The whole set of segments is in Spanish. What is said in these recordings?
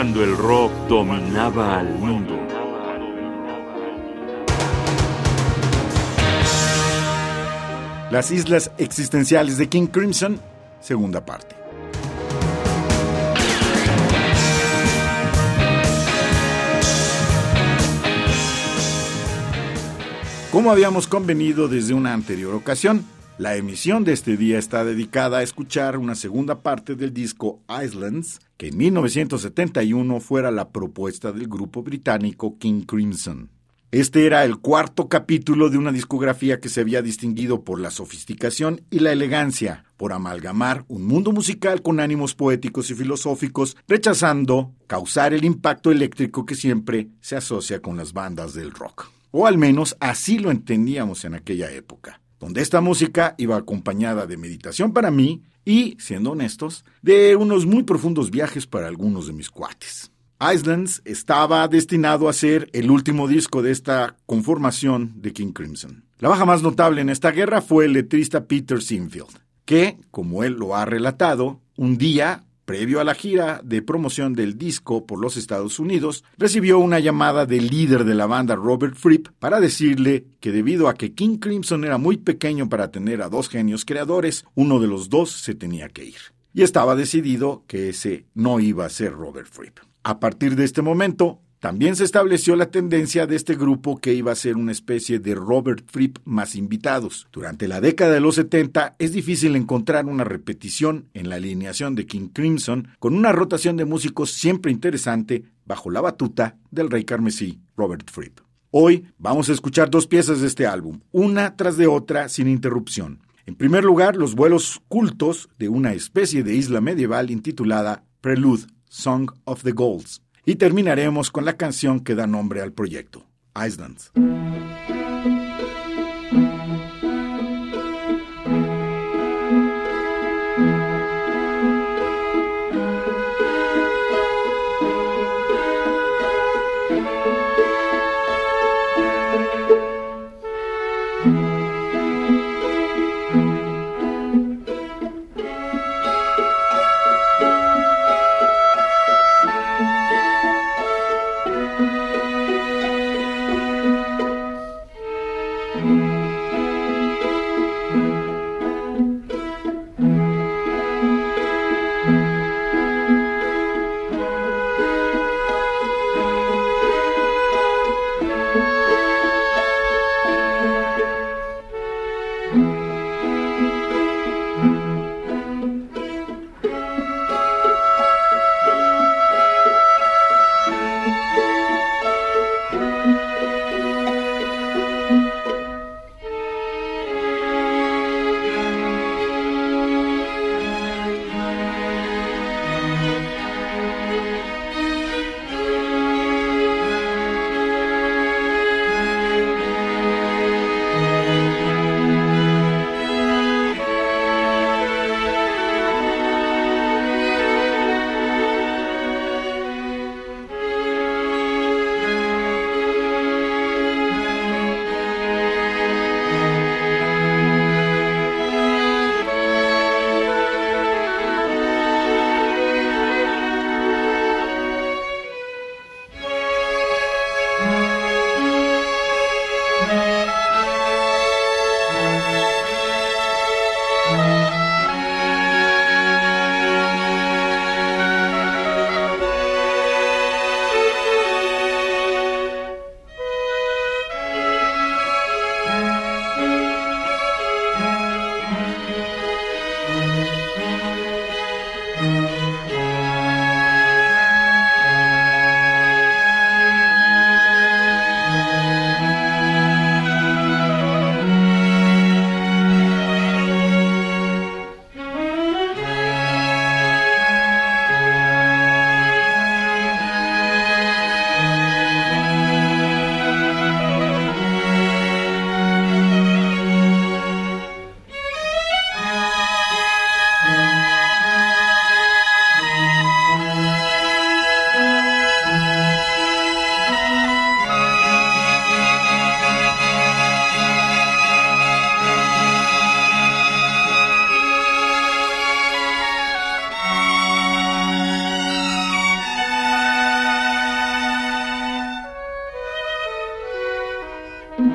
cuando el rock dominaba al mundo. Las islas existenciales de King Crimson, segunda parte. Como habíamos convenido desde una anterior ocasión, la emisión de este día está dedicada a escuchar una segunda parte del disco Islands, que en 1971 fuera la propuesta del grupo británico King Crimson. Este era el cuarto capítulo de una discografía que se había distinguido por la sofisticación y la elegancia, por amalgamar un mundo musical con ánimos poéticos y filosóficos, rechazando causar el impacto eléctrico que siempre se asocia con las bandas del rock. O al menos así lo entendíamos en aquella época, donde esta música iba acompañada de meditación para mí y, siendo honestos, de unos muy profundos viajes para algunos de mis cuates. Islands estaba destinado a ser el último disco de esta conformación de King Crimson. La baja más notable en esta guerra fue el letrista Peter Sinfield, que, como él lo ha relatado, un día previo a la gira de promoción del disco por los Estados Unidos, recibió una llamada del líder de la banda Robert Fripp para decirle que debido a que King Crimson era muy pequeño para tener a dos genios creadores, uno de los dos se tenía que ir. Y estaba decidido que ese no iba a ser Robert Fripp. A partir de este momento, también se estableció la tendencia de este grupo que iba a ser una especie de Robert Fripp más invitados. Durante la década de los 70 es difícil encontrar una repetición en la alineación de King Crimson con una rotación de músicos siempre interesante bajo la batuta del rey carmesí Robert Fripp. Hoy vamos a escuchar dos piezas de este álbum, una tras de otra sin interrupción. En primer lugar, los vuelos cultos de una especie de isla medieval intitulada Prelude, Song of the Gauls y terminaremos con la canción que da nombre al proyecto, Islands.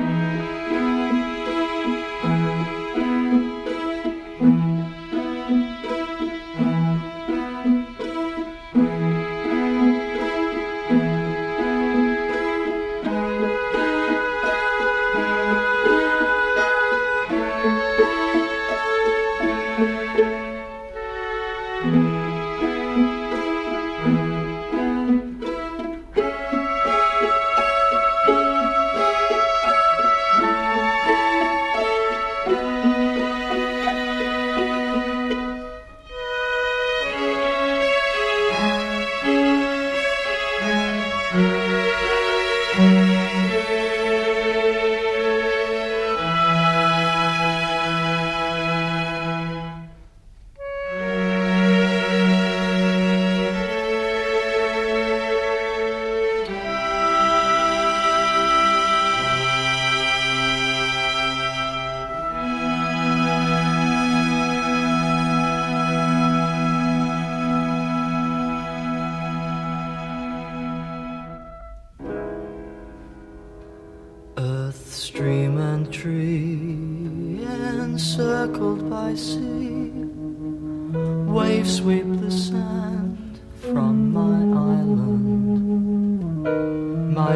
Bye.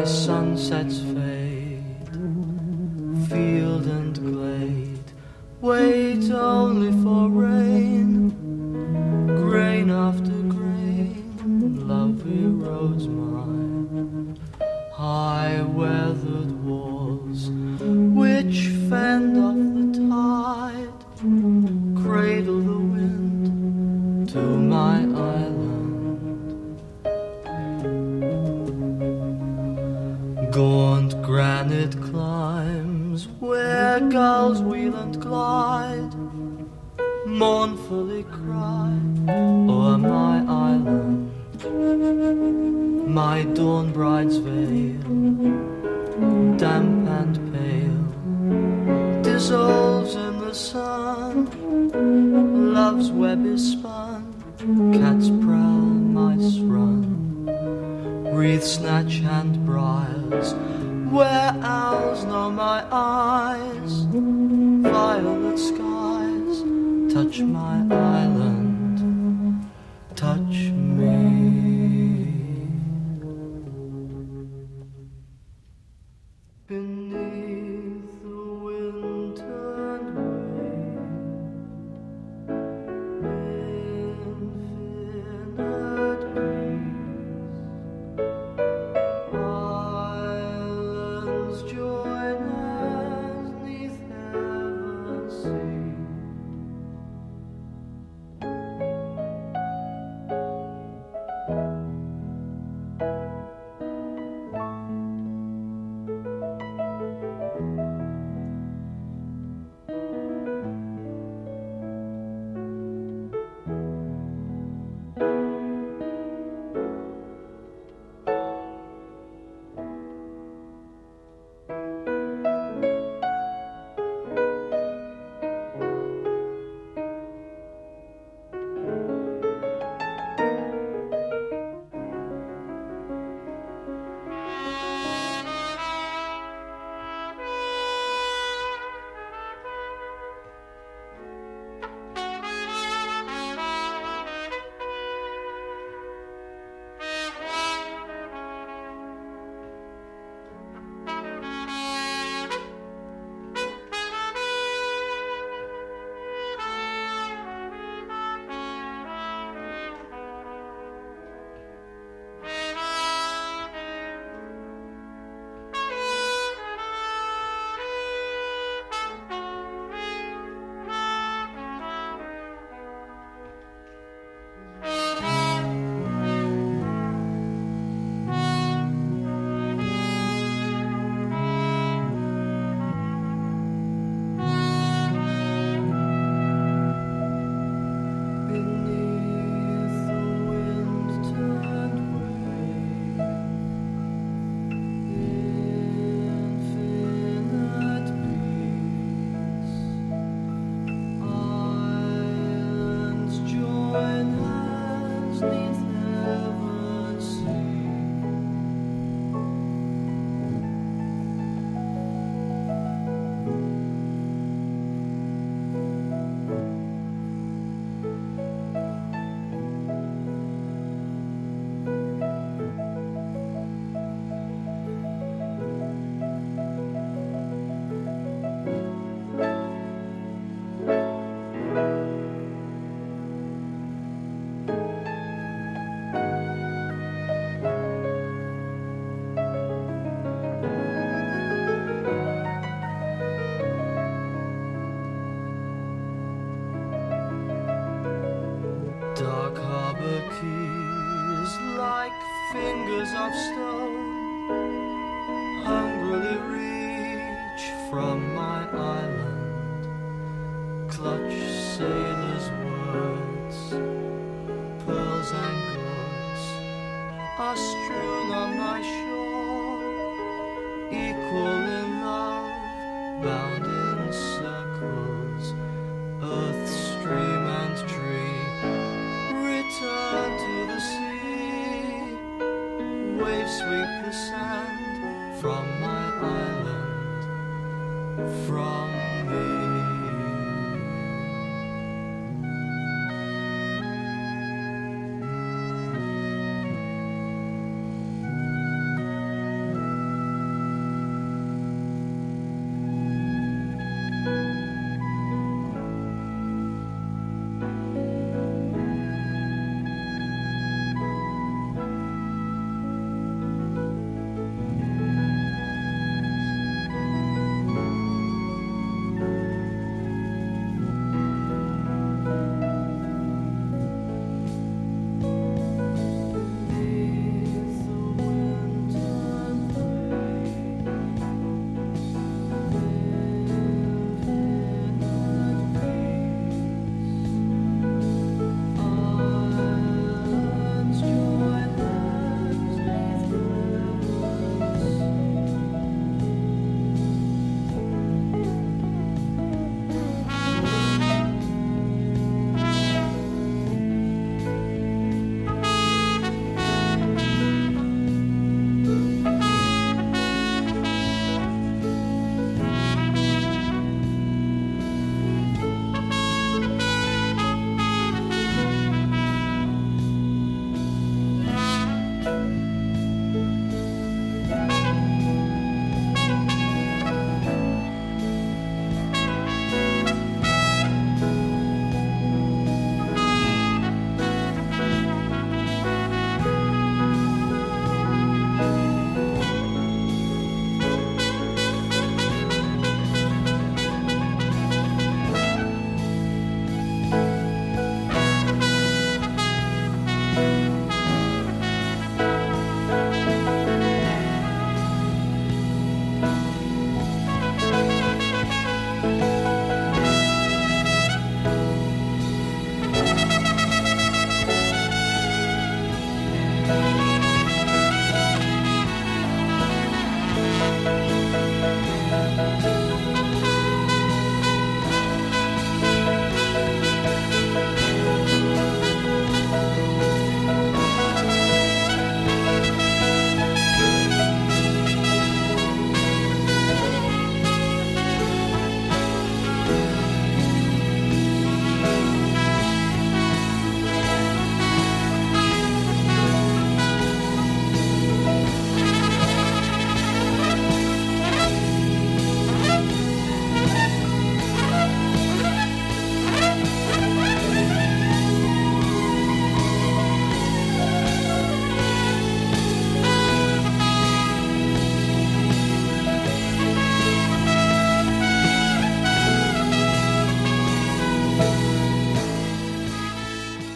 Sunsets Granite climbs where gulls wheel and glide, mournfully cry o'er my island. My dawn bride's veil, damp and pale, dissolves in the sun. Love's web is spun, cat's prowl mice run. Wreath snatch and briars, where owls know my eyes. Violet skies touch my island, touch me. Fingers of stone hungrily reach from my island, clutch sailors' words, pearls and goods are strewn on my shore, equal in love, bound from my island, from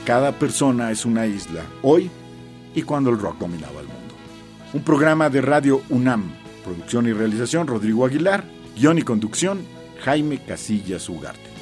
Cada persona es una isla, hoy y cuando el rock dominaba el mundo. Un programa de Radio UNAM, producción y realización Rodrigo Aguilar, guion y conducción Jaime Casillas Ugarte.